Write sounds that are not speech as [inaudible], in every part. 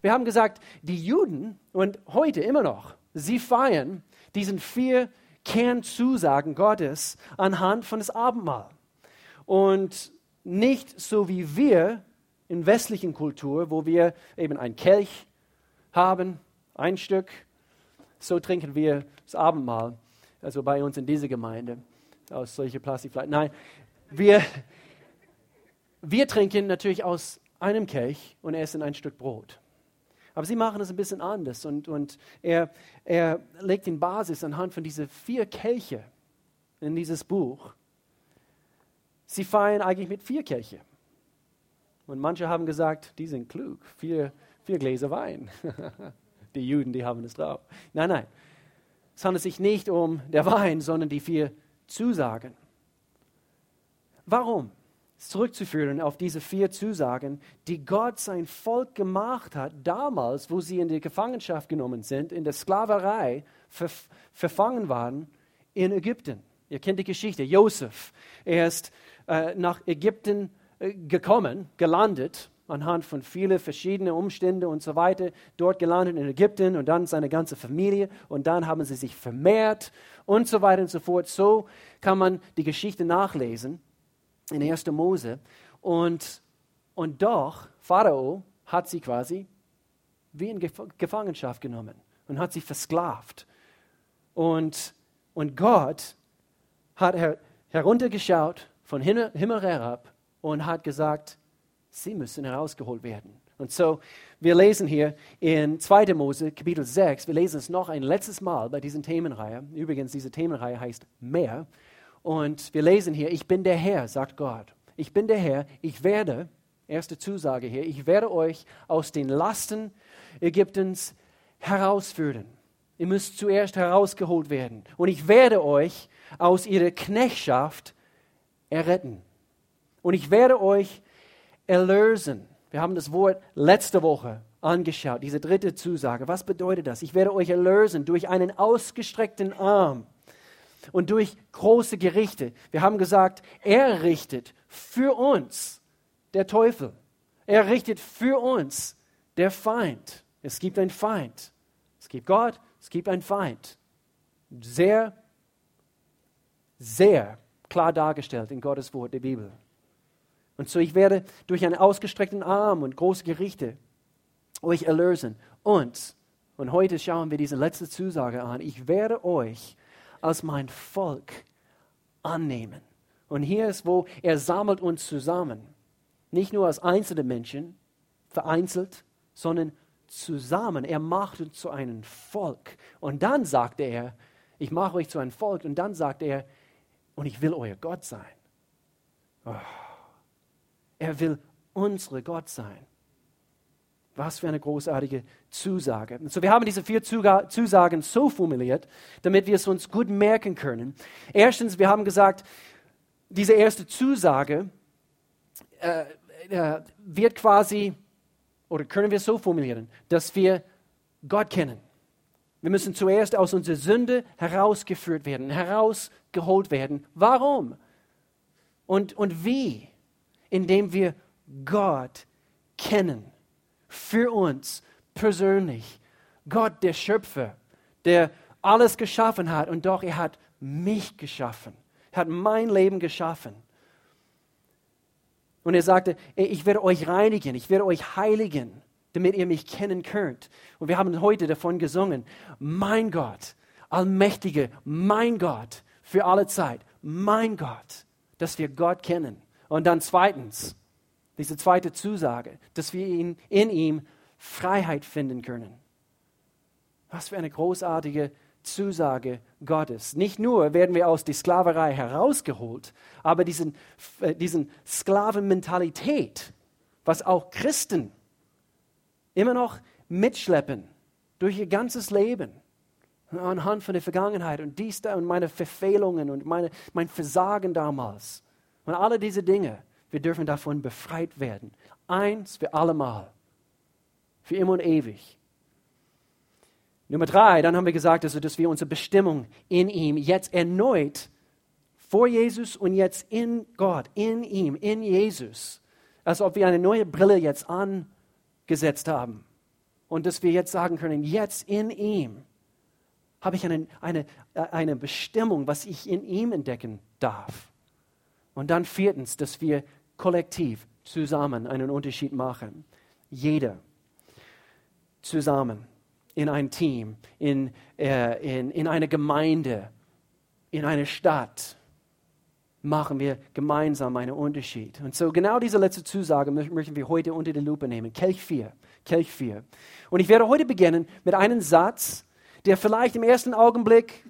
wir haben gesagt, die Juden und heute immer noch, sie feiern diesen vier Kernzusagen Gottes anhand von das Abendmahl. Und nicht so wie wir in westlichen Kultur, wo wir eben ein Kelch haben, ein Stück, so trinken wir das Abendmahl, also bei uns in dieser Gemeinde, aus solchen Plastikflaschen. Nein, wir, wir trinken natürlich aus einem Kelch und essen ein Stück Brot. Aber sie machen es ein bisschen anders und, und er, er legt den Basis anhand von diesen vier Kelche in dieses Buch. Sie feiern eigentlich mit vier Kelche. Und manche haben gesagt, die sind klug, vier, vier Gläser Wein. [laughs] die Juden, die haben es drauf. Nein, nein. Es handelt sich nicht um der Wein, sondern die vier Zusagen. Warum? Zurückzuführen auf diese vier Zusagen, die Gott sein Volk gemacht hat, damals, wo sie in die Gefangenschaft genommen sind, in der Sklaverei ver verfangen waren in Ägypten. Ihr kennt die Geschichte. Josef, er ist äh, nach Ägypten äh, gekommen, gelandet, anhand von vielen verschiedenen Umständen und so weiter, dort gelandet in Ägypten und dann seine ganze Familie und dann haben sie sich vermehrt und so weiter und so fort. So kann man die Geschichte nachlesen in 1. Mose. Und, und doch, Pharao hat sie quasi wie in Gefangenschaft genommen und hat sie versklavt. Und, und Gott hat her, heruntergeschaut von Himmel herab und hat gesagt, sie müssen herausgeholt werden. Und so, wir lesen hier in 2. Mose, Kapitel 6, wir lesen es noch ein letztes Mal bei diesen Themenreihe. Übrigens, diese Themenreihe heißt Mehr. Und wir lesen hier, ich bin der Herr, sagt Gott. Ich bin der Herr, ich werde, erste Zusage hier, ich werde euch aus den Lasten Ägyptens herausführen. Ihr müsst zuerst herausgeholt werden. Und ich werde euch aus ihrer Knechtschaft erretten. Und ich werde euch erlösen. Wir haben das Wort letzte Woche angeschaut, diese dritte Zusage. Was bedeutet das? Ich werde euch erlösen durch einen ausgestreckten Arm und durch große Gerichte. Wir haben gesagt, er richtet für uns der Teufel. Er richtet für uns der Feind. Es gibt einen Feind. Es gibt Gott, es gibt einen Feind. Sehr, sehr klar dargestellt in Gottes Wort der Bibel. Und so ich werde durch einen ausgestreckten Arm und große Gerichte euch erlösen. Und, und heute schauen wir diese letzte Zusage an, ich werde euch als mein Volk annehmen. Und hier ist, wo er sammelt uns zusammen. Nicht nur als einzelne Menschen, vereinzelt, sondern zusammen. Er macht uns zu einem Volk. Und dann sagt er, ich mache euch zu einem Volk. Und dann sagt er, und ich will euer Gott sein. Oh. Er will unsere Gott sein. Was für eine großartige Zusage. so, wir haben diese vier Zusagen so formuliert, damit wir es uns gut merken können. Erstens, wir haben gesagt, diese erste Zusage äh, äh, wird quasi, oder können wir so formulieren, dass wir Gott kennen. Wir müssen zuerst aus unserer Sünde herausgeführt werden, herausgeholt werden. Warum? Und, und wie? Indem wir Gott kennen für uns persönlich. Gott, der Schöpfer, der alles geschaffen hat und doch er hat mich geschaffen. Er hat mein Leben geschaffen. Und er sagte, ich werde euch reinigen, ich werde euch heiligen, damit ihr mich kennen könnt. Und wir haben heute davon gesungen, mein Gott, allmächtige, mein Gott, für alle Zeit, mein Gott, dass wir Gott kennen. Und dann zweitens, diese zweite Zusage, dass wir in, in ihm Freiheit finden können. Was für eine großartige Zusage Gottes. Nicht nur werden wir aus der Sklaverei herausgeholt, aber diesen, äh, diesen Sklavenmentalität, was auch Christen immer noch mitschleppen durch ihr ganzes Leben, anhand von der Vergangenheit und dies da und meine Verfehlungen und meine, mein Versagen damals und alle diese Dinge, wir dürfen davon befreit werden. Eins für allemal. Für immer und ewig. Nummer drei, dann haben wir gesagt, also, dass wir unsere Bestimmung in ihm jetzt erneut vor Jesus und jetzt in Gott, in ihm, in Jesus, als ob wir eine neue Brille jetzt angesetzt haben. Und dass wir jetzt sagen können, jetzt in ihm habe ich eine, eine, eine Bestimmung, was ich in ihm entdecken darf. Und dann viertens, dass wir kollektiv zusammen einen Unterschied machen. Jeder zusammen in ein Team, in, äh, in, in eine Gemeinde, in eine Stadt machen wir gemeinsam einen Unterschied. Und so genau diese letzte Zusage möchten wir heute unter die Lupe nehmen. Kelch 4. Kelch 4. Und ich werde heute beginnen mit einem Satz, der vielleicht im ersten Augenblick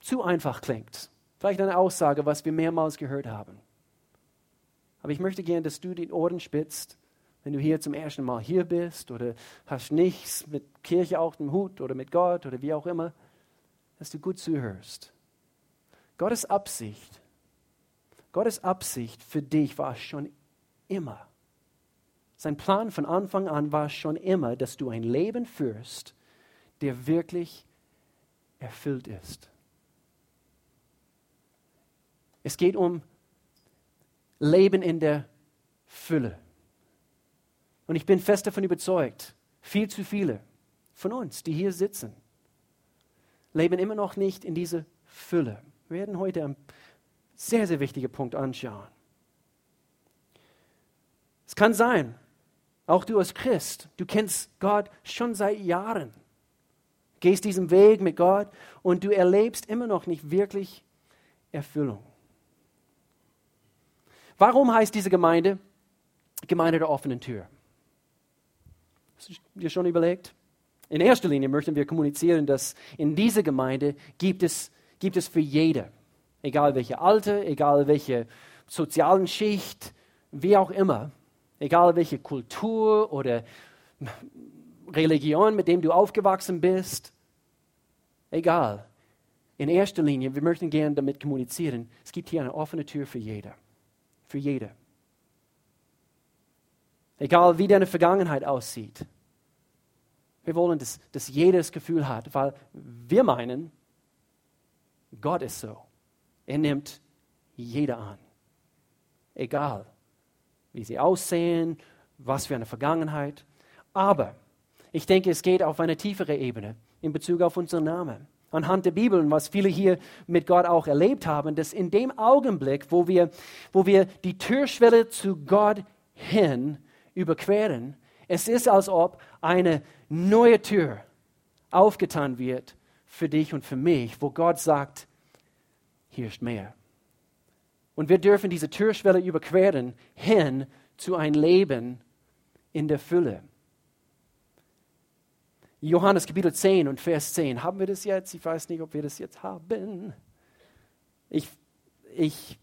zu einfach klingt. Vielleicht eine Aussage, was wir mehrmals gehört haben. Aber ich möchte gerne, dass du die Ohren spitzt, wenn du hier zum ersten Mal hier bist oder hast nichts mit Kirche auch im Hut oder mit Gott oder wie auch immer, dass du gut zuhörst. Gottes Absicht, Gottes Absicht für dich war schon immer. Sein Plan von Anfang an war schon immer, dass du ein Leben führst, der wirklich erfüllt ist. Es geht um Leben in der Fülle. Und ich bin fest davon überzeugt, viel zu viele von uns, die hier sitzen, leben immer noch nicht in dieser Fülle. Wir werden heute einen sehr, sehr wichtigen Punkt anschauen. Es kann sein, auch du als Christ, du kennst Gott schon seit Jahren, gehst diesen Weg mit Gott und du erlebst immer noch nicht wirklich Erfüllung. Warum heißt diese Gemeinde Gemeinde der offenen Tür? Hast du dir schon überlegt? In erster Linie möchten wir kommunizieren, dass in dieser Gemeinde gibt es, gibt es für jede, egal welche Alter, egal welche sozialen Schicht, wie auch immer, egal welche Kultur oder Religion, mit dem du aufgewachsen bist, egal. In erster Linie, wir möchten gerne damit kommunizieren, es gibt hier eine offene Tür für jeder. Für jede. Egal wie deine Vergangenheit aussieht. Wir wollen, dass, dass jeder das Gefühl hat, weil wir meinen, Gott ist so. Er nimmt jeder an. Egal, wie sie aussehen, was für eine Vergangenheit. Aber ich denke, es geht auf eine tiefere Ebene in Bezug auf unseren Namen. Anhand der Bibel und was viele hier mit Gott auch erlebt haben, dass in dem Augenblick, wo wir, wo wir die Türschwelle zu Gott hin überqueren, es ist, als ob eine neue Tür aufgetan wird für dich und für mich, wo Gott sagt, hier ist mehr. Und wir dürfen diese Türschwelle überqueren hin zu ein Leben in der Fülle. Johannes Kapitel 10 und Vers 10. Haben wir das jetzt? Ich weiß nicht, ob wir das jetzt haben. Ich, ich,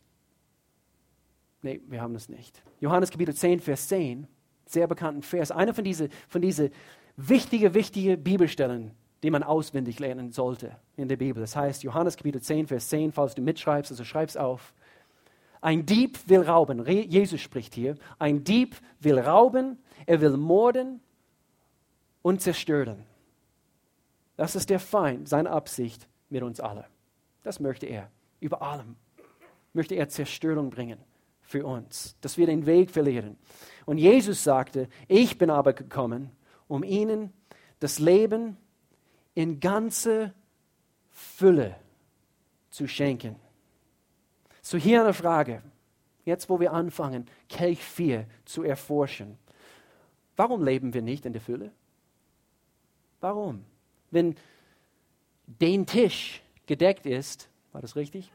nee, wir haben das nicht. Johannes Kapitel 10, Vers 10 sehr bekannten Vers. Einer von diesen von diese wichtige, wichtige Bibelstellen, die man auswendig lernen sollte in der Bibel. Das heißt, Johannes Kapitel 10, Vers 10, falls du mitschreibst, also schreib's auf. Ein Dieb will rauben. Jesus spricht hier. Ein Dieb will rauben, er will morden und zerstören. Das ist der Feind, seine Absicht mit uns alle. Das möchte er. Über allem möchte er Zerstörung bringen für uns, dass wir den Weg verlieren. Und Jesus sagte, ich bin aber gekommen, um ihnen das Leben in ganze Fülle zu schenken. So hier eine Frage, jetzt wo wir anfangen, Kelch 4 zu erforschen. Warum leben wir nicht in der Fülle? Warum? Wenn den Tisch gedeckt ist, war das richtig?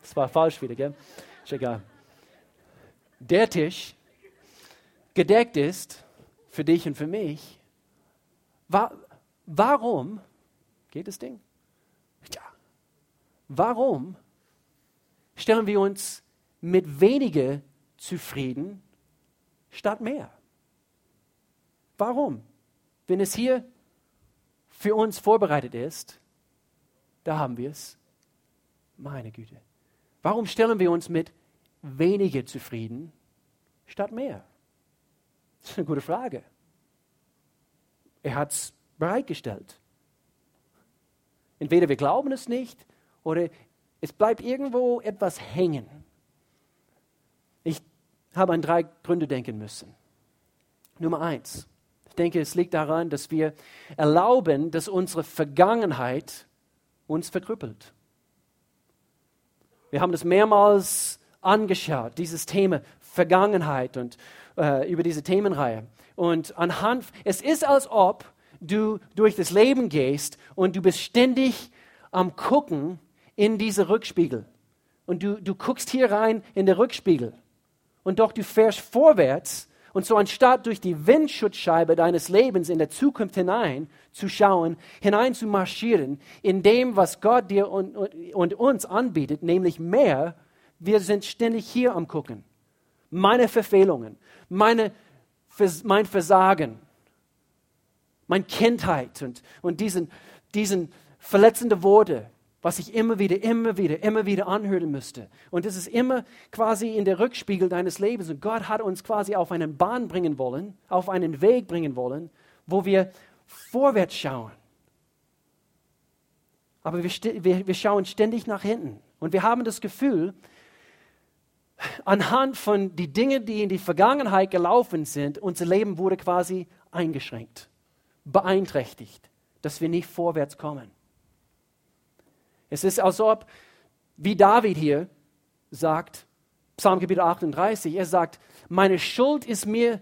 Das war falsch wieder, gell? Ist egal. Der Tisch gedeckt ist für dich und für mich, wa warum, geht das Ding? Ja. Warum stellen wir uns mit weniger zufrieden statt mehr? Warum? Wenn es hier für uns vorbereitet ist, da haben wir es. Meine Güte. Warum stellen wir uns mit weniger zufrieden statt mehr? [laughs] Das ist eine gute Frage. Er hat es bereitgestellt. Entweder wir glauben es nicht oder es bleibt irgendwo etwas hängen. Ich habe an drei Gründe denken müssen. Nummer eins, denke, es liegt daran, dass wir erlauben, dass unsere Vergangenheit uns verkrüppelt. Wir haben das mehrmals angeschaut, dieses Thema Vergangenheit und äh, über diese Themenreihe. Und anhand, es ist, als ob du durch das Leben gehst und du bist ständig am Gucken in diese Rückspiegel. Und du, du guckst hier rein in den Rückspiegel. Und doch du fährst vorwärts. Und so anstatt durch die Windschutzscheibe deines Lebens in der Zukunft hinein zu schauen, hinein zu marschieren, in dem, was Gott dir und, und, und uns anbietet, nämlich mehr, wir sind ständig hier am Gucken. Meine Verfehlungen, meine, mein Versagen, meine Kindheit und, und diesen, diesen verletzende Worte, was ich immer wieder, immer wieder, immer wieder anhören müsste. Und das ist immer quasi in der Rückspiegel deines Lebens. Und Gott hat uns quasi auf einen Bahn bringen wollen, auf einen Weg bringen wollen, wo wir vorwärts schauen. Aber wir, wir, wir schauen ständig nach hinten. Und wir haben das Gefühl, anhand von den Dingen, die in die Vergangenheit gelaufen sind, unser Leben wurde quasi eingeschränkt, beeinträchtigt, dass wir nicht vorwärts kommen. Es ist, als ob, wie David hier sagt, Psalm Kapitel 38, er sagt, meine Schuld ist mir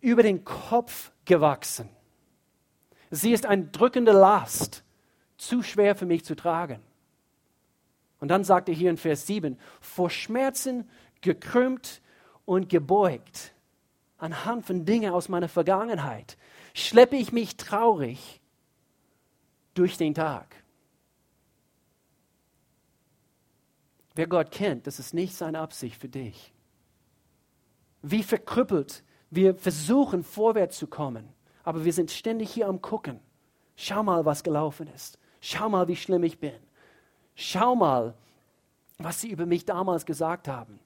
über den Kopf gewachsen. Sie ist eine drückende Last, zu schwer für mich zu tragen. Und dann sagt er hier in Vers 7, vor Schmerzen gekrümmt und gebeugt, anhand von Dingen aus meiner Vergangenheit, schleppe ich mich traurig durch den Tag. Wer Gott kennt, das ist nicht seine Absicht für dich. Wie verkrüppelt wir versuchen, vorwärts zu kommen, aber wir sind ständig hier am Gucken. Schau mal, was gelaufen ist. Schau mal, wie schlimm ich bin. Schau mal, was sie über mich damals gesagt haben.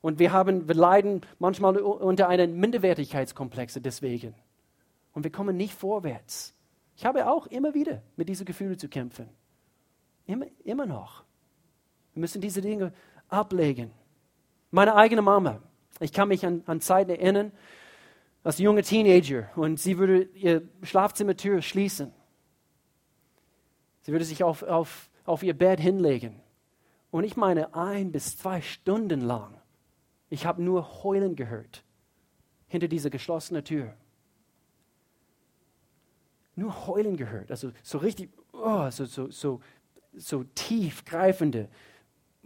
Und wir, haben, wir leiden manchmal unter einem Minderwertigkeitskomplex deswegen. Und wir kommen nicht vorwärts. Ich habe auch immer wieder mit diesen Gefühlen zu kämpfen. Immer, immer noch. Wir müssen diese Dinge ablegen. Meine eigene Mama, ich kann mich an, an Zeiten erinnern, als junge Teenager, und sie würde ihr Schlafzimmertür schließen. Sie würde sich auf, auf, auf ihr Bett hinlegen. Und ich meine, ein bis zwei Stunden lang ich habe nur Heulen gehört hinter dieser geschlossenen Tür. Nur Heulen gehört, also so richtig, oh, so, so, so, so tiefgreifende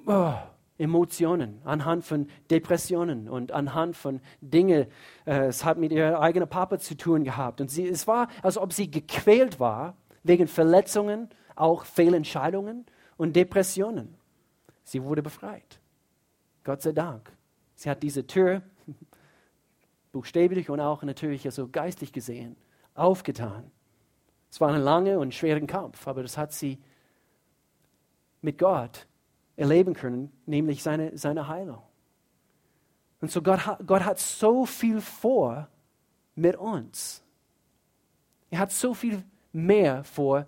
oh, Emotionen anhand von Depressionen und anhand von Dingen. Äh, es hat mit ihrer eigenen Papa zu tun gehabt. Und sie, es war, als ob sie gequält war wegen Verletzungen, auch Fehlentscheidungen und Depressionen. Sie wurde befreit. Gott sei Dank. Sie hat diese Tür [laughs] buchstäblich und auch natürlich so geistlich gesehen aufgetan. Es war ein langer und schwerer Kampf, aber das hat sie mit Gott erleben können, nämlich seine, seine Heilung. Und so Gott hat, Gott hat so viel vor mit uns. Er hat so viel mehr vor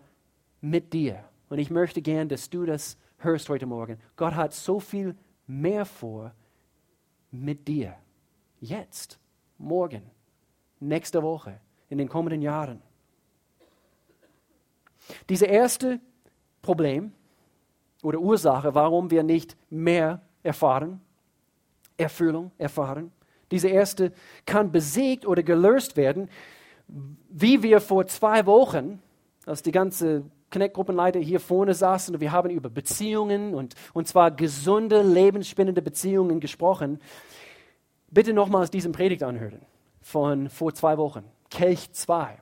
mit dir. Und ich möchte gern, dass du das hörst heute Morgen. Gott hat so viel mehr vor mit dir. Jetzt, morgen, nächste Woche, in den kommenden Jahren. Diese erste Problem oder Ursache, warum wir nicht mehr erfahren, Erfüllung erfahren, diese erste kann besiegt oder gelöst werden, wie wir vor zwei Wochen, als die ganze Connect-Gruppenleiter hier vorne saßen und wir haben über Beziehungen und, und zwar gesunde, lebensspendende Beziehungen gesprochen. Bitte nochmals diesen Predigt anhören von vor zwei Wochen. Kelch 2.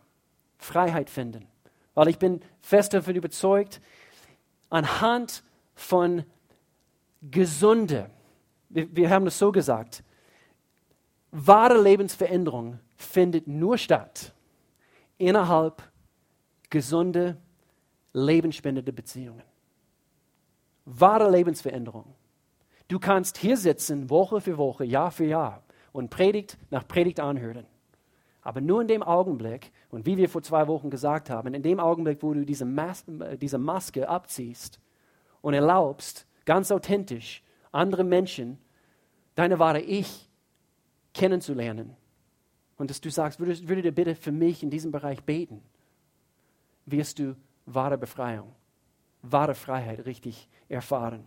Freiheit finden. Weil ich bin fest davon überzeugt, anhand von gesunde, wir, wir haben es so gesagt, wahre Lebensveränderung findet nur statt innerhalb gesunder lebensspendende Beziehungen. Wahre Lebensveränderung. Du kannst hier sitzen, Woche für Woche, Jahr für Jahr und Predigt nach Predigt anhören. Aber nur in dem Augenblick, und wie wir vor zwei Wochen gesagt haben, in dem Augenblick, wo du diese, Mas diese Maske abziehst und erlaubst, ganz authentisch andere Menschen, deine wahre Ich kennenzulernen, und dass du sagst, würdest, würdet ihr bitte für mich in diesem Bereich beten, wirst du wahre Befreiung, wahre Freiheit richtig erfahren.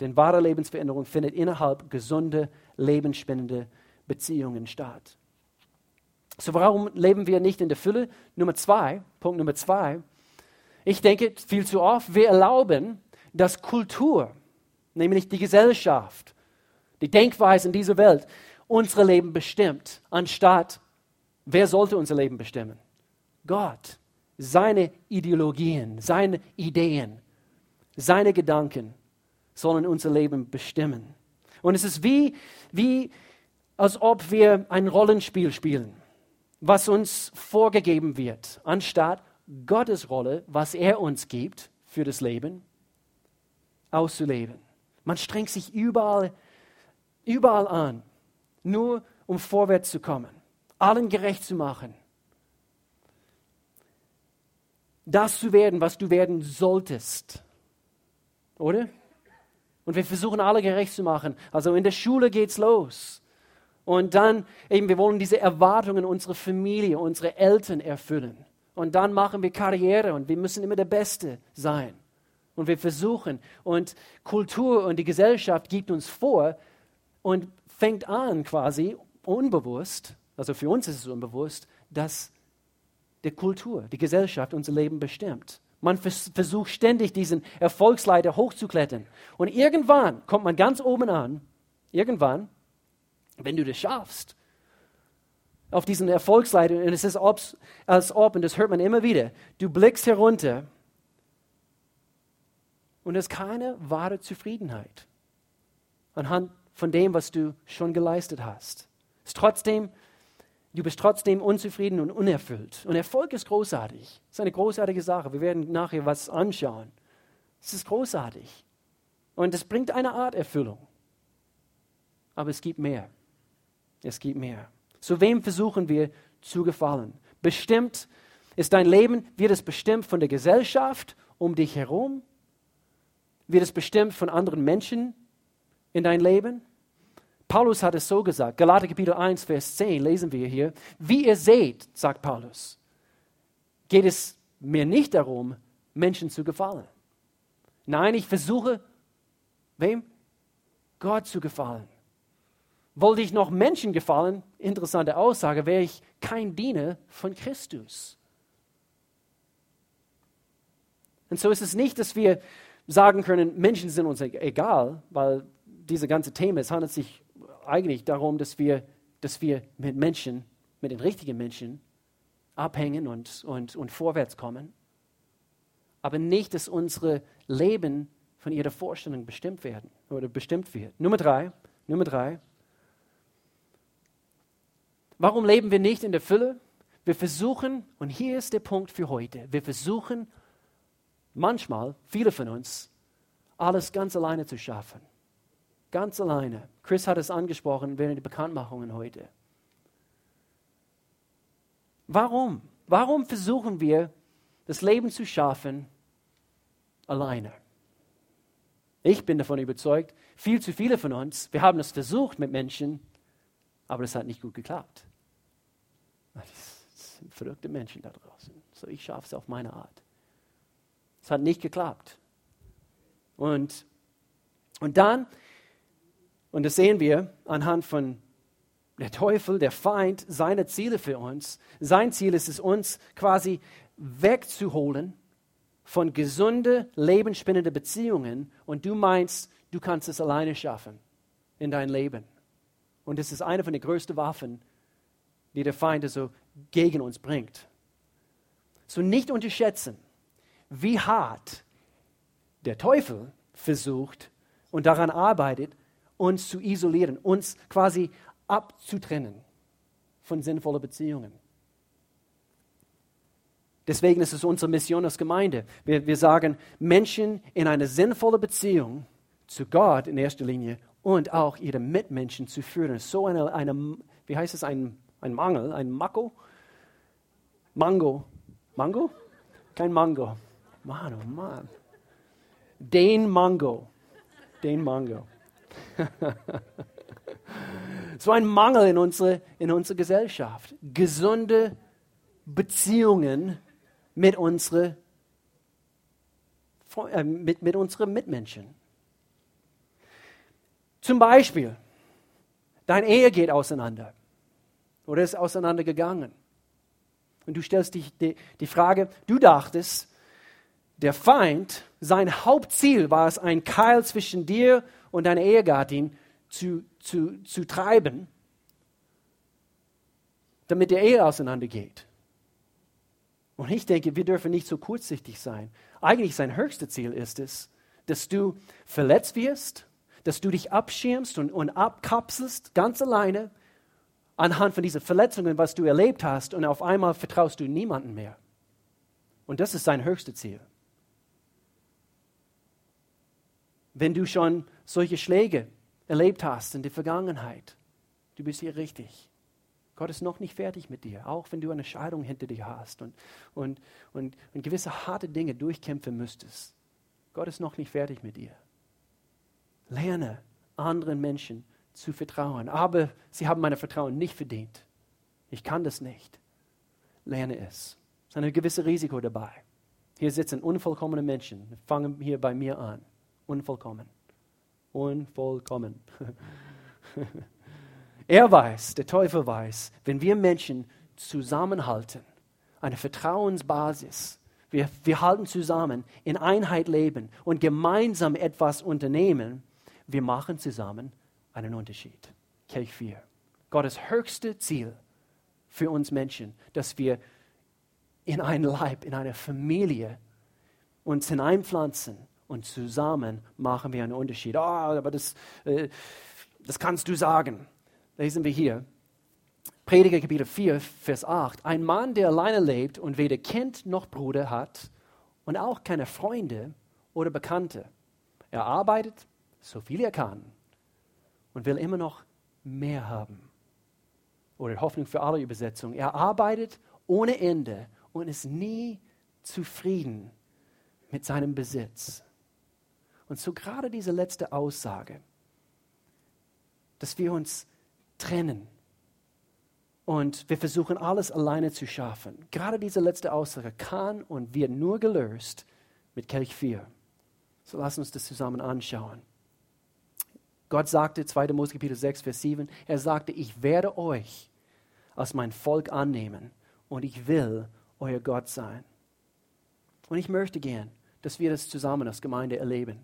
Denn wahre Lebensveränderung findet innerhalb gesunde, lebensspendende Beziehungen statt. So warum leben wir nicht in der Fülle? Nummer zwei, Punkt Nummer zwei. Ich denke viel zu oft, wir erlauben, dass Kultur, nämlich die Gesellschaft, die Denkweise in dieser Welt, unsere Leben bestimmt, anstatt wer sollte unser Leben bestimmen? Gott, seine Ideologien, seine Ideen, seine Gedanken sollen unser Leben bestimmen. Und es ist wie, wie als ob wir ein Rollenspiel spielen, was uns vorgegeben wird, anstatt Gottes Rolle, was er uns gibt für das Leben, auszuleben. Man strengt sich überall, überall an, nur um vorwärts zu kommen, allen gerecht zu machen. Das zu werden, was du werden solltest. Oder? Und wir versuchen alle gerecht zu machen. Also in der Schule geht's los. Und dann eben, wir wollen diese Erwartungen unserer Familie, unserer Eltern erfüllen. Und dann machen wir Karriere und wir müssen immer der Beste sein. Und wir versuchen. Und Kultur und die Gesellschaft gibt uns vor und fängt an quasi unbewusst, also für uns ist es unbewusst, dass die Kultur, die Gesellschaft unser Leben bestimmt. Man versucht ständig diesen Erfolgsleiter hochzuklettern. Und irgendwann kommt man ganz oben an, irgendwann, wenn du das schaffst, auf diesen Erfolgsleiter, und es ist als ob, und das hört man immer wieder, du blickst herunter und es ist keine wahre Zufriedenheit anhand von dem, was du schon geleistet hast. Ist trotzdem Du bist trotzdem unzufrieden und unerfüllt. Und Erfolg ist großartig. Es ist eine großartige Sache. Wir werden nachher was anschauen. Es ist großartig. Und es bringt eine Art Erfüllung. Aber es gibt mehr. Es gibt mehr. Zu wem versuchen wir zu gefallen? Bestimmt ist dein Leben, wird es bestimmt von der Gesellschaft um dich herum? Wird es bestimmt von anderen Menschen in dein Leben? Paulus hat es so gesagt, Galater Kapitel 1, Vers 10 lesen wir hier, wie ihr seht, sagt Paulus, geht es mir nicht darum, Menschen zu gefallen. Nein, ich versuche, wem? Gott zu gefallen. Wollte ich noch Menschen gefallen, interessante Aussage, wäre ich kein Diener von Christus. Und so ist es nicht, dass wir sagen können, Menschen sind uns e-, egal, weil diese ganze Thema, es handelt sich eigentlich darum, dass wir, dass wir mit Menschen, mit den richtigen Menschen abhängen und, und, und vorwärts kommen. Aber nicht, dass unsere Leben von ihrer Vorstellung bestimmt werden oder bestimmt wird. Nummer drei, Nummer drei. Warum leben wir nicht in der Fülle? Wir versuchen, und hier ist der Punkt für heute, wir versuchen manchmal, viele von uns, alles ganz alleine zu schaffen. Ganz alleine. Chris hat es angesprochen während der Bekanntmachungen heute. Warum? Warum versuchen wir, das Leben zu schaffen alleine? Ich bin davon überzeugt, viel zu viele von uns, wir haben es versucht mit Menschen, aber es hat nicht gut geklappt. Das sind verrückte Menschen da draußen. So, ich schaffe es auf meine Art. Es hat nicht geklappt. Und, und dann und das sehen wir anhand von der Teufel, der Feind, seine Ziele für uns. Sein Ziel ist es, uns quasi wegzuholen von gesunde, lebensspendende Beziehungen und du meinst, du kannst es alleine schaffen in dein Leben. Und das ist eine von den größten Waffen, die der Feind so gegen uns bringt. So nicht unterschätzen, wie hart der Teufel versucht und daran arbeitet, uns zu isolieren, uns quasi abzutrennen von sinnvollen Beziehungen. Deswegen ist es unsere Mission als Gemeinde. Wir, wir sagen, Menschen in eine sinnvolle Beziehung zu Gott in erster Linie und auch ihre Mitmenschen zu führen. So eine, eine wie heißt es, ein, ein Mangel, ein Mako? Mango. Mango? Kein Mango. Mann, oh Mann. Den Mango. Den Mango. [laughs] so ein Mangel in unserer in unsere Gesellschaft. Gesunde Beziehungen mit, unsere, äh, mit, mit unseren Mitmenschen. Zum Beispiel, deine Ehe geht auseinander oder ist auseinandergegangen. Und du stellst dich die, die Frage, du dachtest, der Feind, sein Hauptziel war es, ein Keil zwischen dir und deiner Ehegattin zu, zu, zu treiben, damit die Ehe auseinandergeht. Und ich denke, wir dürfen nicht so kurzsichtig sein. Eigentlich sein höchstes Ziel ist es, dass du verletzt wirst, dass du dich abschirmst und, und abkapselst, ganz alleine, anhand von diesen Verletzungen, was du erlebt hast, und auf einmal vertraust du niemandem mehr. Und das ist sein höchstes Ziel. Wenn du schon solche Schläge erlebt hast in der Vergangenheit, du bist hier richtig. Gott ist noch nicht fertig mit dir, auch wenn du eine Scheidung hinter dir hast und, und, und, und gewisse harte Dinge durchkämpfen müsstest. Gott ist noch nicht fertig mit dir. Lerne anderen Menschen zu vertrauen, aber sie haben mein Vertrauen nicht verdient. Ich kann das nicht. Lerne es. Es ist ein gewisses Risiko dabei. Hier sitzen unvollkommene Menschen. Fangen hier bei mir an. Unvollkommen. Unvollkommen. [laughs] Er weiß, der Teufel weiß, wenn wir Menschen zusammenhalten, eine Vertrauensbasis, wir, wir halten zusammen, in Einheit leben und gemeinsam etwas unternehmen, wir machen zusammen einen Unterschied. Kelch 4. Gottes höchste Ziel für uns Menschen, dass wir in einen Leib, in eine Familie uns hineinpflanzen und zusammen machen wir einen Unterschied. Oh, aber das, äh, das kannst du sagen lesen wir hier, Prediger Kapitel 4, Vers 8. Ein Mann, der alleine lebt und weder Kind noch Bruder hat und auch keine Freunde oder Bekannte. Er arbeitet, so viel er kann und will immer noch mehr haben. Oder Hoffnung für alle Übersetzungen. Er arbeitet ohne Ende und ist nie zufrieden mit seinem Besitz. Und so gerade diese letzte Aussage, dass wir uns trennen. Und wir versuchen alles alleine zu schaffen. Gerade diese letzte Aussage kann und wird nur gelöst mit Kelch 4. So lass uns das zusammen anschauen. Gott sagte, 2. Mose Kapitel 6, Vers 7, er sagte, ich werde euch als mein Volk annehmen und ich will euer Gott sein. Und ich möchte gern, dass wir das zusammen als Gemeinde erleben.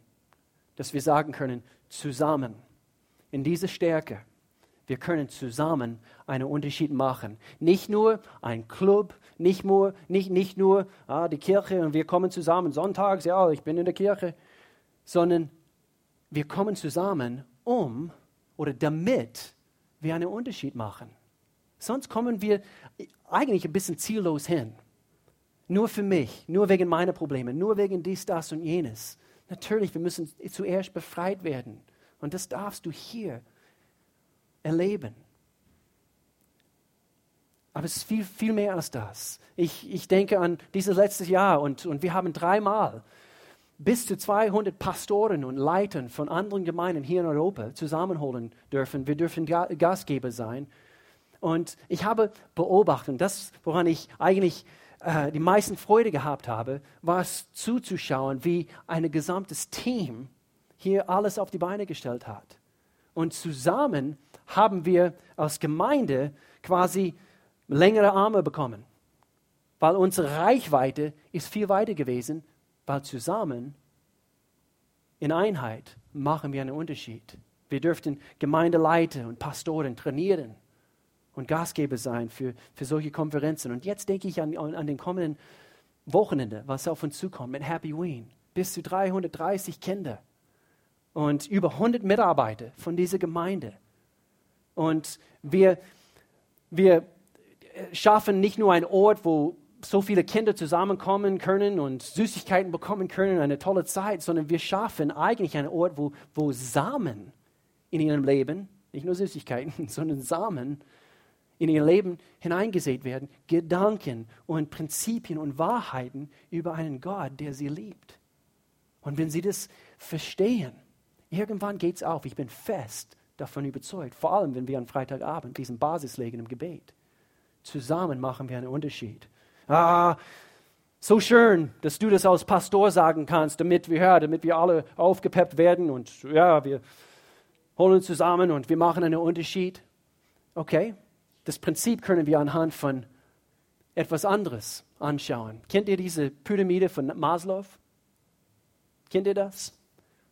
Dass wir sagen können, zusammen, in dieser Stärke, wir können zusammen einen Unterschied machen. Nicht nur ein Club, nicht nur, nicht, nicht nur ah, die Kirche und wir kommen zusammen sonntags, ja, ich bin in der Kirche, sondern wir kommen zusammen, um oder damit wir einen Unterschied machen. Sonst kommen wir eigentlich ein bisschen ziellos hin. Nur für mich, nur wegen meiner Probleme, nur wegen dies, das und jenes. Natürlich, wir müssen zuerst befreit werden. Und das darfst du hier erleben. Aber es ist viel, viel mehr als das. Ich, ich denke an dieses letzte Jahr und, und wir haben dreimal bis zu 200 Pastoren und Leitern von anderen Gemeinden hier in Europa zusammenholen dürfen. Wir dürfen Gastgeber sein. Und ich habe beobachtet, das, woran ich eigentlich äh, die meisten Freude gehabt habe, war es zuzuschauen, wie ein gesamtes Team hier alles auf die Beine gestellt hat. Und zusammen haben wir als Gemeinde quasi längere Arme bekommen, weil unsere Reichweite ist viel weiter gewesen, weil zusammen in Einheit machen wir einen Unterschied. Wir dürften Gemeindeleiter und Pastoren trainieren und Gastgeber sein für, für solche Konferenzen. Und jetzt denke ich an, an den kommenden Wochenende, was auf uns zukommt mit Happy Ween. Bis zu 330 Kinder und über 100 Mitarbeiter von dieser Gemeinde. Und wir, wir schaffen nicht nur einen Ort, wo so viele Kinder zusammenkommen können und Süßigkeiten bekommen können, eine tolle Zeit, sondern wir schaffen eigentlich einen Ort, wo, wo Samen in ihrem Leben, nicht nur Süßigkeiten, [laughs] sondern Samen in ihr Leben hineingesät werden, Gedanken und Prinzipien und Wahrheiten über einen Gott, der sie liebt. Und wenn sie das verstehen, irgendwann geht es auf. Ich bin fest davon überzeugt, vor allem wenn wir am Freitagabend diesen Basis legen im Gebet. Zusammen machen wir einen Unterschied. Ah, so schön, dass du das als Pastor sagen kannst, damit wir, ja, damit wir alle aufgepeppt werden und ja, wir holen zusammen und wir machen einen Unterschied. Okay, das Prinzip können wir anhand von etwas anderes anschauen. Kennt ihr diese Pyramide von Maslow? Kennt ihr das?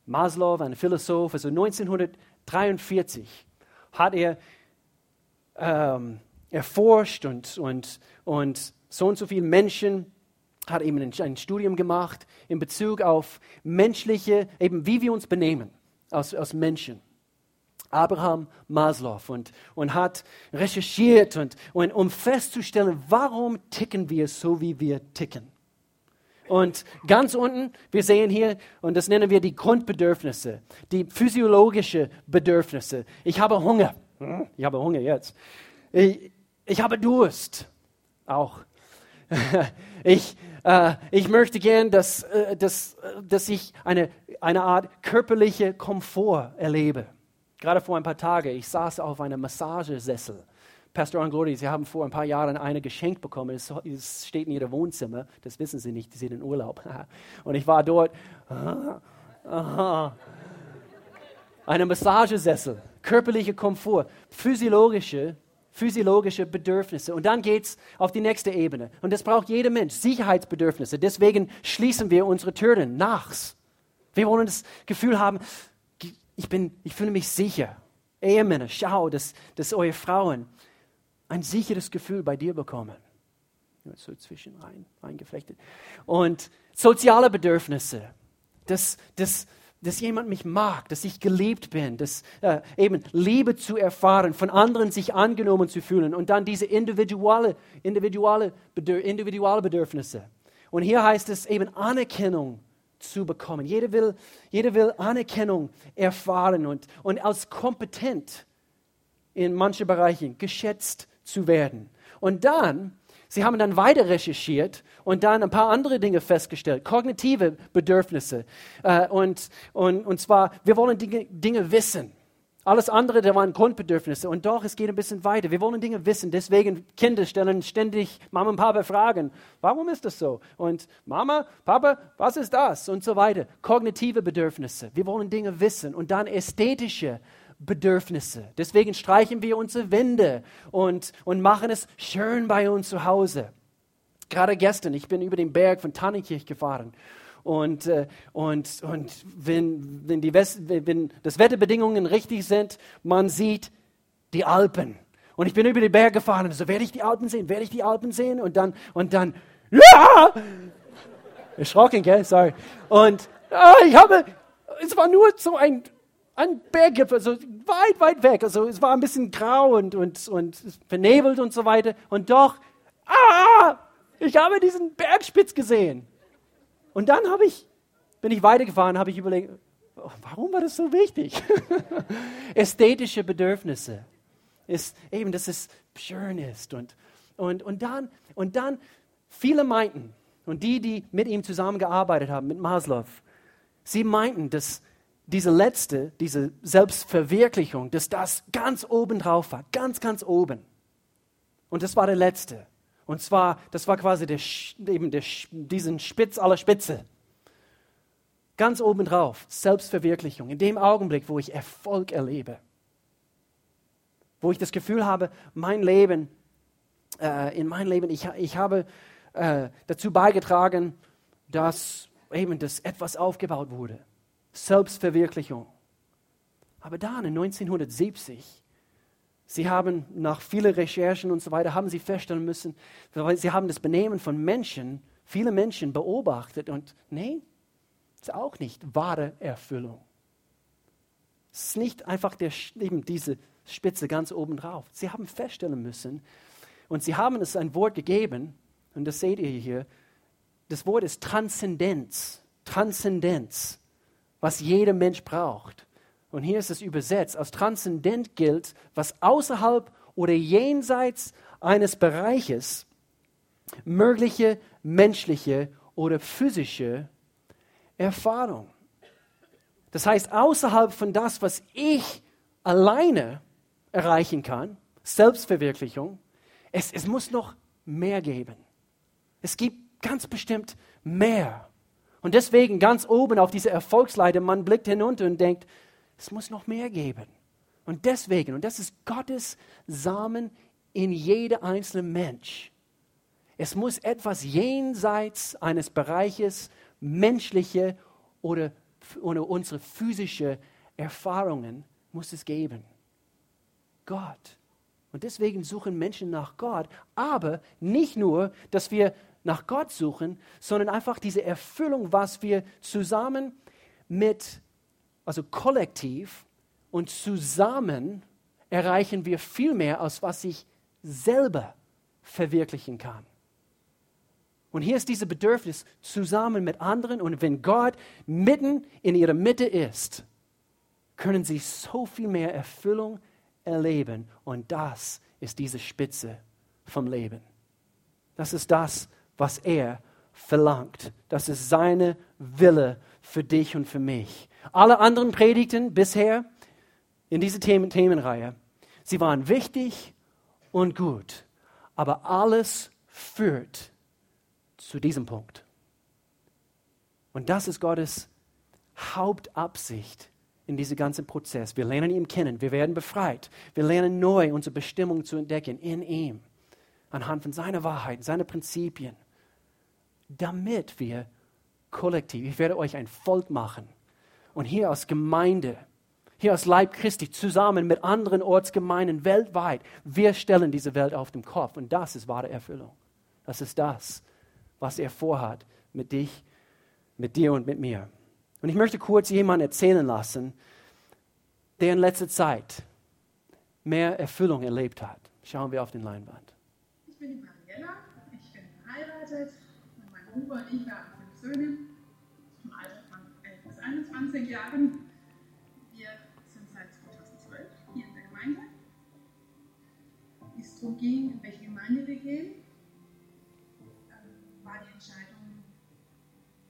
Maslow, ein Philosoph, also 1943 hat er ähm, erforscht und, und, und so und so viele Menschen hat eben ein, ein Studium gemacht in Bezug auf menschliche, eben wie wir uns benehmen als, als Menschen. Abraham Maslow und, und hat recherchiert, und, und, um festzustellen, warum ticken wir so, wie wir ticken. Und ganz unten, wir sehen hier, und das nennen wir die Grundbedürfnisse, die physiologischen Bedürfnisse. Ich habe Hunger. Ich habe Hunger jetzt. Ich, ich habe Durst. Auch. [laughs] Ich, äh, ich möchte gern, dass, äh, dass, dass ich eine, eine Art körperliche Komfort erlebe. Gerade vor ein paar Tagen, ich saß auf einem Massagesessel. Pastor Anglori, Sie haben vor ein paar Jahren eine geschenkt bekommen. Es, steht in Ihrem Wohnzimmer. Das wissen Sie nicht, Sie sind in Urlaub. [laughs] Und ich war dort. Aha. Eine Massagesessel, körperlicher Komfort, physiologische physiologische Bedürfnisse. Und dann geht es auf die nächste Ebene. Und das braucht jeder Mensch, Sicherheitsbedürfnisse. Deswegen schließen wir unsere Türen nachts. Wir wollen das Gefühl haben, ich, bin, ich fühle mich sicher. Ehemänner, schau, dass, dass eure Frauen ein sicheres Gefühl bei dir bekommen. So zwischen rein, eingeflechtet. Und soziale Bedürfnisse. Das, das, dass jemand mich mag, dass ich geliebt bin, dass äh, eben Liebe zu erfahren, von anderen sich angenommen zu fühlen und dann diese individuelle, individuelle, individuelle Bedürfnisse. Und hier heißt es eben Anerkennung zu bekommen. Jeder will, jeder will Anerkennung erfahren und, und als kompetent in manchen Bereichen geschätzt zu werden. Und dann Sie haben dann weiter recherchiert und dann ein paar andere Dinge festgestellt, kognitive Bedürfnisse. Äh, und, und, und zwar, wir wollen Dinge, Dinge wissen. Alles andere, da waren Grundbedürfnisse. Und doch, es geht ein bisschen weiter. Wir wollen Dinge wissen. Deswegen, Kinder stellen ständig Mama und Papa Fragen. Warum ist das so? Und Mama, Papa, was ist das? Und so weiter. Kognitive Bedürfnisse. Wir wollen Dinge wissen. Und dann ästhetische Bedürfnisse. Deswegen streichen wir unsere Wände und, und machen es schön bei uns zu Hause. Gerade gestern, ich bin über den Berg von Tannenkirch gefahren. Und, äh, und, und wenn, wenn, die West, wenn das Wetterbedingungen richtig sind, man sieht die Alpen. Und ich bin über den Berg gefahren und so, werde ich die Alpen sehen? Werde ich die Alpen sehen? Und dann, und dann, ja! Erschrocken, gell? Sorry. Und ah, ich habe, es war nur so ein ein Berggipfel, so weit, weit weg. Also es war ein bisschen grau und, und, und vernebelt und so weiter. Und doch, ah, ich habe diesen Bergspitz gesehen. Und dann habe ich, bin ich weitergefahren, habe ich überlegt, warum war das so wichtig? [laughs] Ästhetische Bedürfnisse ist eben, dass es schön ist. Und, und, und, dann, und dann, viele meinten, und die, die mit ihm zusammengearbeitet haben, mit Maslow, sie meinten, dass diese letzte, diese Selbstverwirklichung, dass das ganz oben drauf war, ganz, ganz oben. Und das war der letzte. Und zwar, das war quasi der, eben der, diesen Spitz aller Spitze. Ganz oben drauf, Selbstverwirklichung. In dem Augenblick, wo ich Erfolg erlebe. Wo ich das Gefühl habe, mein Leben, äh, in mein Leben, ich, ich habe äh, dazu beigetragen, dass eben das etwas aufgebaut wurde. Selbstverwirklichung. Aber dann in 1970, sie haben nach vielen Recherchen und so weiter, haben sie feststellen müssen, weil sie haben das Benehmen von Menschen, viele Menschen beobachtet und nee, ist auch nicht wahre Erfüllung. Es ist nicht einfach der, eben diese Spitze ganz oben drauf. Sie haben feststellen müssen und sie haben es ein Wort gegeben und das seht ihr hier. Das Wort ist Transzendenz. Transzendenz was jeder Mensch braucht. Und hier ist es übersetzt, als transzendent gilt, was außerhalb oder jenseits eines Bereiches mögliche menschliche oder physische Erfahrung. Das heißt, außerhalb von das, was ich alleine erreichen kann, Selbstverwirklichung, es, es muss noch mehr geben. Es gibt ganz bestimmt mehr. Und deswegen ganz oben auf dieser Erfolgsleiter, man blickt hinunter und denkt, es muss noch mehr geben. Und deswegen, und das ist Gottes Samen in jeder einzelne Mensch. Es muss etwas jenseits eines Bereiches menschliche oder, oder unsere physische Erfahrungen muss es geben. Gott. Und deswegen suchen Menschen nach Gott, aber nicht nur, dass wir nach Gott suchen, sondern einfach diese Erfüllung, was wir zusammen mit, also kollektiv und zusammen erreichen wir viel mehr, als was ich selber verwirklichen kann. Und hier ist dieses Bedürfnis zusammen mit anderen. Und wenn Gott mitten in ihrer Mitte ist, können sie so viel mehr Erfüllung erleben. Und das ist diese Spitze vom Leben. Das ist das, was er verlangt. Das ist seine Wille für dich und für mich. Alle anderen Predigten bisher in dieser Themen Themenreihe, sie waren wichtig und gut, aber alles führt zu diesem Punkt. Und das ist Gottes Hauptabsicht in diesem ganzen Prozess. Wir lernen ihn kennen, wir werden befreit, wir lernen neu unsere Bestimmung zu entdecken in ihm, anhand von seiner Wahrheit, seiner Prinzipien damit wir kollektiv, ich werde euch ein Volk machen und hier als Gemeinde, hier als Leib Christi, zusammen mit anderen Ortsgemeinden weltweit, wir stellen diese Welt auf den Kopf und das ist wahre Erfüllung. Das ist das, was er vorhat mit dich, mit dir und mit mir. Und ich möchte kurz jemanden erzählen lassen, der in letzter Zeit mehr Erfüllung erlebt hat. Schauen wir auf den Leinwand. Ich bin die Mariella, ich bin verheiratet, Huber und ich, haben fünf Söhne 21 Jahren. Wir sind seit 2012 hier in der Gemeinde. Wie es darum ging, in welche Gemeinde wir gehen, ähm, war die Entscheidung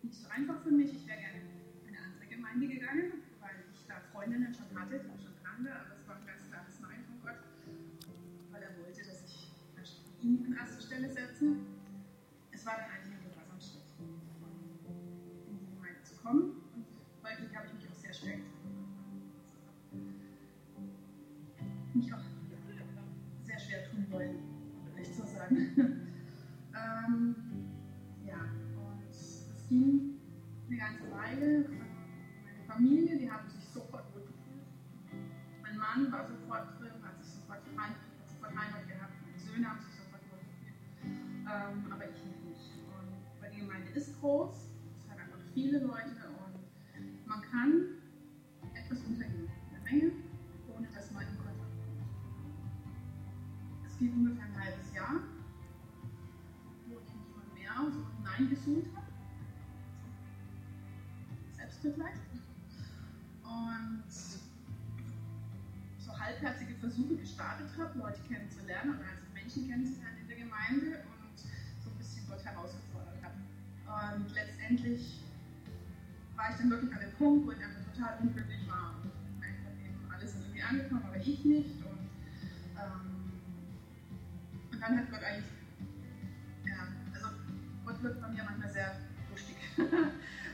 nicht so einfach für mich. Ich wäre gerne in eine andere Gemeinde gegangen, weil ich da Freundinnen schon hatte, die ich schon kannte, aber es war ein ganz klares Nein von Gott, weil er wollte, dass ich ihn an erste Stelle setze. Ähm, ja, und es ging eine ganze Weile. Meine Familie, die haben sich sofort wohl gefühlt. Mein Mann war sofort drin, hat sich sofort, hat sofort Heimat gehabt. Meine Söhne haben sich sofort wohl gefühlt. Ähm, aber ich nicht. Und weil die Gemeinde ist groß, viele Leute und man kann etwas unternehmen in der Menge, ohne dass man in Kontakt kommt. Es ging ungefähr ein halbes Jahr, immer mehr so hineingesucht habe. Selbstmitleid. Und so halbherzige Versuche gestartet habe, Leute kennenzulernen oder also Menschen kennenzulernen in der Gemeinde und so ein bisschen Gott herausgefordert habe. Und letztendlich war ich dann wirklich an dem Punkt, wo ich einfach total unglücklich war. Und einfach eben alles ist irgendwie angekommen, aber ich nicht. Und, ähm, und dann hat Gott eigentlich, wird bei mir manchmal sehr lustig. [laughs]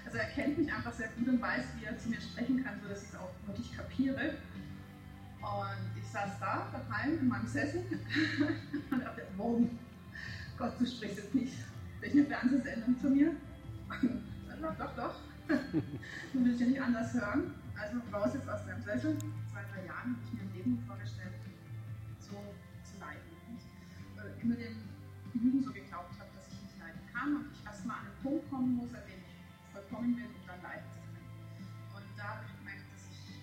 also er kennt mich einfach sehr gut und weiß, wie er zu mir sprechen kann, sodass ich es auch wirklich kapiere. Und ich saß da daheim in meinem Sessel [laughs] und dachte, warum? Gott, du sprichst jetzt nicht eine Fernsehsendung zu mir. [laughs] doch, doch, doch du willst ja nicht anders hören. Also raus jetzt aus deinem Sessel. Zwei, drei Jahren habe ich mir ein Leben vorgestellt, so zu leiden. Und äh, immer den Lügen so geglaubt an einen Punkt kommen muss, an dem ich vollkommen bin und dann leiden zu können. Und da habe ich gemerkt, dass ich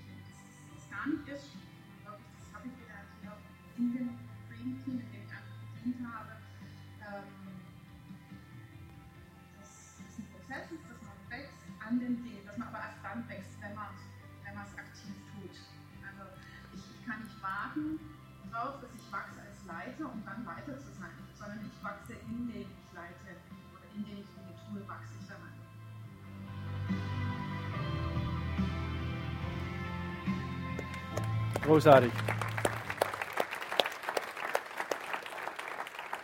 das gar nicht ist. Und wirklich, das habe ich wieder hier in dem Dream Team, in dem ich einfach gedient habe. Ähm, dass das ein Prozess ist, dass man wächst an den Dingen, dass man aber erst dann wächst, wenn man wenn es aktiv tut. Also ich, ich kann nicht warten darauf, dass ich wachse als Leiter, um dann weiter zu Großartig.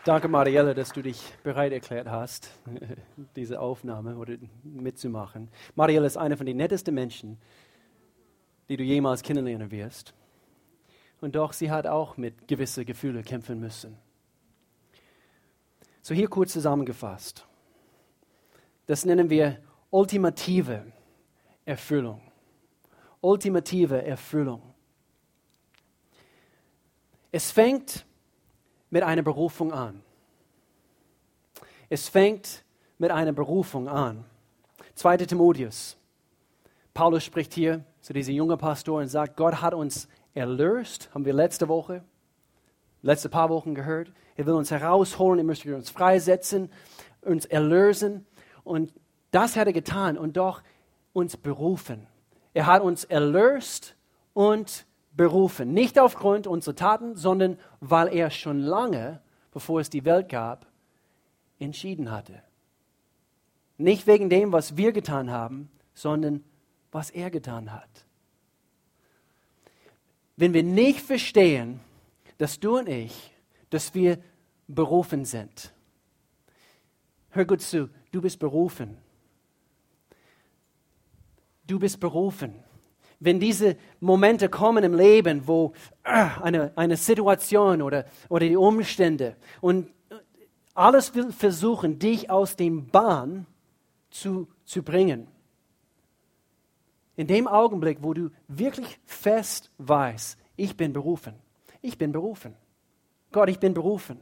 Danke, Marielle, dass du dich bereit erklärt hast, [laughs] diese Aufnahme oder mitzumachen. Marielle ist eine von den nettesten Menschen, die du jemals kennenlernen wirst. Und doch, sie hat auch mit gewissen Gefühlen kämpfen müssen. So hier kurz zusammengefasst. Das nennen wir ultimative Erfüllung. Ultimative Erfüllung. Es fängt mit einer Berufung an. Es fängt mit einer Berufung an. 2. Timotheus. Paulus spricht hier zu diesem jungen Pastor und sagt, Gott hat uns erlöst, haben wir letzte Woche, letzte paar Wochen gehört. Er will uns herausholen, er möchte uns freisetzen, uns erlösen. Und das hat er getan und doch uns berufen. Er hat uns erlöst und berufen. Nicht aufgrund unserer Taten, sondern weil er schon lange, bevor es die Welt gab, entschieden hatte. Nicht wegen dem, was wir getan haben, sondern was er getan hat. Wenn wir nicht verstehen, dass du und ich, dass wir berufen sind. Hör gut zu, du bist berufen. Du bist berufen wenn diese Momente kommen im Leben, wo äh, eine, eine Situation oder, oder die Umstände und alles will versuchen, dich aus dem Bahn zu, zu bringen. In dem Augenblick, wo du wirklich fest weißt, ich bin berufen, ich bin berufen, Gott, ich bin berufen.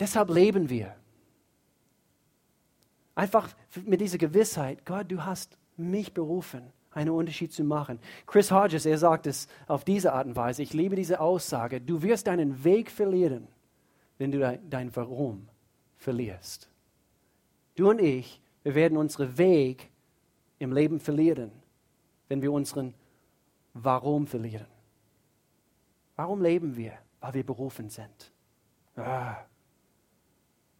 Deshalb leben wir. Einfach mit dieser Gewissheit, Gott, du hast mich berufen, einen Unterschied zu machen. Chris Hodges, er sagt es auf diese Art und Weise, ich liebe diese Aussage, du wirst deinen Weg verlieren, wenn du dein, Warum verlierst. Du und ich, wir werden unseren Weg im Leben verlieren, wenn wir unseren Warum verlieren. Warum leben wir? Weil wir berufen sind. Ah.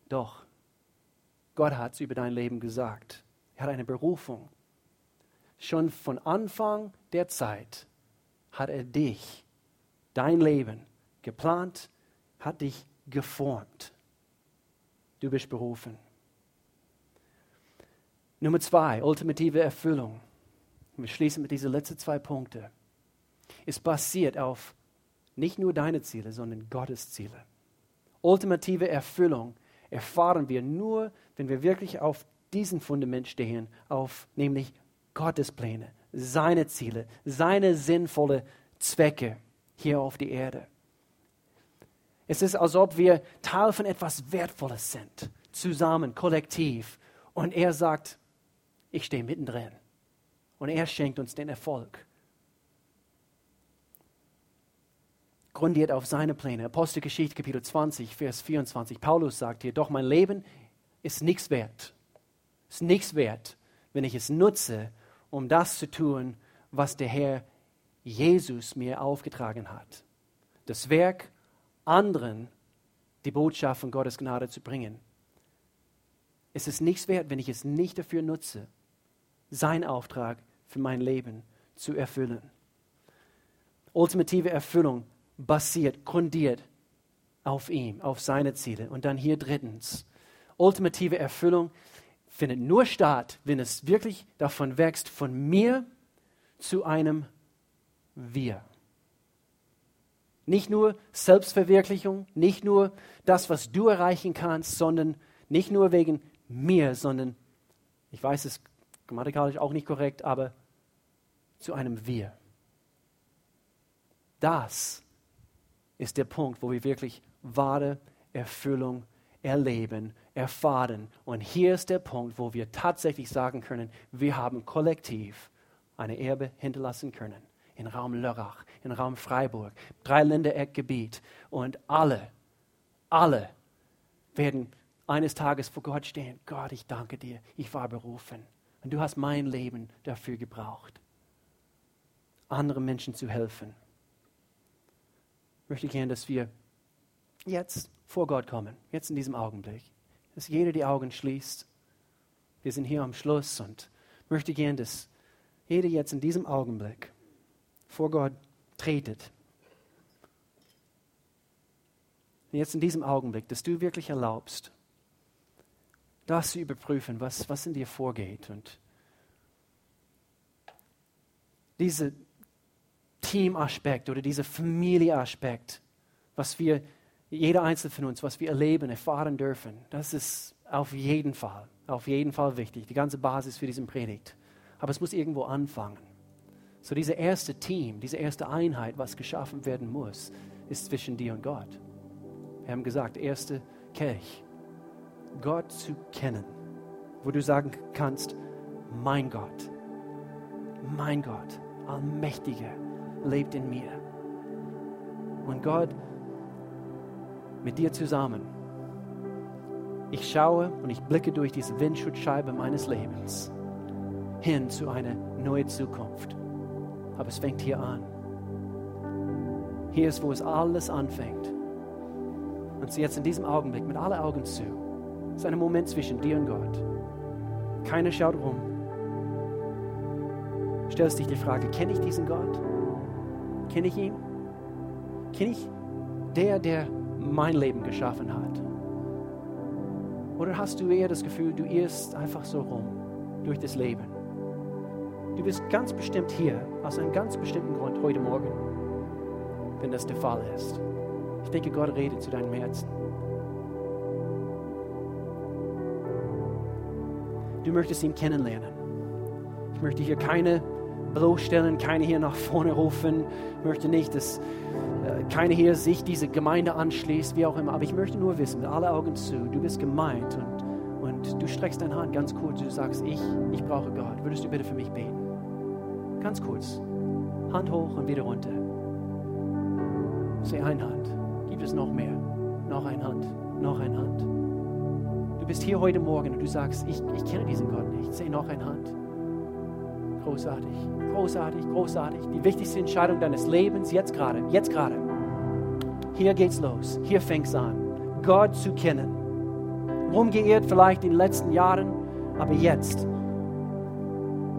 Doch, Gott hat es über dein Leben gesagt. Er hat eine Berufung. Schon von Anfang der Zeit hat er dich, dein Leben geplant, hat dich geformt. Du bist berufen. Nummer zwei, ultimative Erfüllung. Wir schließen mit diesen letzten zwei Punkten. Es basiert auf nicht nur deine Ziele, sondern Gottes Ziele. Ultimative Erfüllung erfahren wir nur, wenn wir wirklich auf diesem Fundament stehen, auf nämlich Gottes Pläne, seine Ziele, seine sinnvollen Zwecke hier auf der Erde. Es ist, als ob wir Teil von etwas Wertvolles sind, zusammen, kollektiv. Und er sagt, ich stehe mittendrin. Und er schenkt uns den Erfolg. Grundiert auf seine Pläne. Apostelgeschichte, Kapitel 20, Vers 24. Paulus sagt hier, doch mein Leben ist nichts wert. Ist nichts wert, wenn ich es nutze, um das zu tun, was der Herr Jesus mir aufgetragen hat. Das Werk, anderen die Botschaft von Gottes Gnade zu bringen. Es ist nichts wert, wenn ich es nicht dafür nutze, seinen Auftrag für mein Leben zu erfüllen. Ultimative Erfüllung basiert, grundiert auf ihm, auf seine Ziele. Und dann hier drittens, ultimative Erfüllung findet nur statt, wenn es wirklich davon wächst, von mir zu einem Wir. Nicht nur Selbstverwirklichung, nicht nur das, was du erreichen kannst, sondern nicht nur wegen mir, sondern, ich weiß es grammatikalisch auch nicht korrekt, aber zu einem Wir. Das ist der Punkt, wo wir wirklich wahre Erfüllung erleben, erfahren. Und hier ist der Punkt, wo wir tatsächlich sagen können, wir haben kollektiv eine Erbe hinterlassen können. In Raum Lörrach, in Raum Freiburg, Dreiländereckgebiet. Und alle, alle werden eines Tages vor Gott stehen. Gott, ich danke dir, ich war berufen. Und du hast mein Leben dafür gebraucht, anderen Menschen zu helfen. Ich möchte gerne, dass wir jetzt vor Gott kommen, jetzt in diesem Augenblick dass jeder die Augen schließt. Wir sind hier am Schluss und möchte gern, dass jeder jetzt in diesem Augenblick vor Gott tretet, jetzt in diesem Augenblick, dass du wirklich erlaubst, das zu überprüfen, was, was in dir vorgeht. Und dieser Teamaspekt oder dieser Familieaspekt, was wir, jeder Einzelne von uns, was wir erleben, erfahren dürfen, das ist auf jeden Fall, auf jeden Fall wichtig, die ganze Basis für diesen Predigt. Aber es muss irgendwo anfangen. So diese erste Team, diese erste Einheit, was geschaffen werden muss, ist zwischen dir und Gott. Wir haben gesagt, erste Kelch. Gott zu kennen, wo du sagen kannst, mein Gott, mein Gott, Allmächtiger, lebt in mir. Und Gott, mit dir zusammen, ich schaue und ich blicke durch diese Windschutzscheibe meines Lebens hin zu einer neuen Zukunft. Aber es fängt hier an. Hier ist, wo es alles anfängt. Und jetzt in diesem Augenblick mit allen Augen zu. Es ist ein Moment zwischen dir und Gott. Keiner schaut rum. Stellst dich die Frage, kenne ich diesen Gott? Kenne ich ihn? Kenne ich der, der mein Leben geschaffen hat? Oder hast du eher das Gefühl, du irrst einfach so rum durch das Leben? Du bist ganz bestimmt hier aus einem ganz bestimmten Grund heute Morgen, wenn das der Fall ist. Ich denke, Gott redet zu deinem Herzen. Du möchtest ihn kennenlernen. Ich möchte hier keine bloßstellen, keine hier nach vorne rufen. Ich möchte nicht, dass äh, keine hier sich diese Gemeinde anschließt, wie auch immer. Aber ich möchte nur wissen, mit aller Augen zu, du bist gemeint und, und du streckst deine Hand ganz kurz. Du sagst, ich, ich brauche Gott. Würdest du bitte für mich beten? Ganz kurz. Hand hoch und wieder runter. Sehe eine Hand. Gibt es noch mehr? Noch eine Hand. Noch eine Hand. Du bist hier heute Morgen und du sagst, ich, ich kenne diesen Gott nicht. Sehe noch eine Hand. Großartig, großartig, großartig. Die wichtigste Entscheidung deines Lebens jetzt gerade, jetzt gerade. Hier geht's los. Hier fängt's an. Gott zu kennen. Rumgeirrt vielleicht in den letzten Jahren, aber jetzt.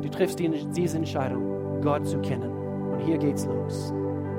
Du triffst diese Entscheidung, Gott zu kennen. Und hier geht's los.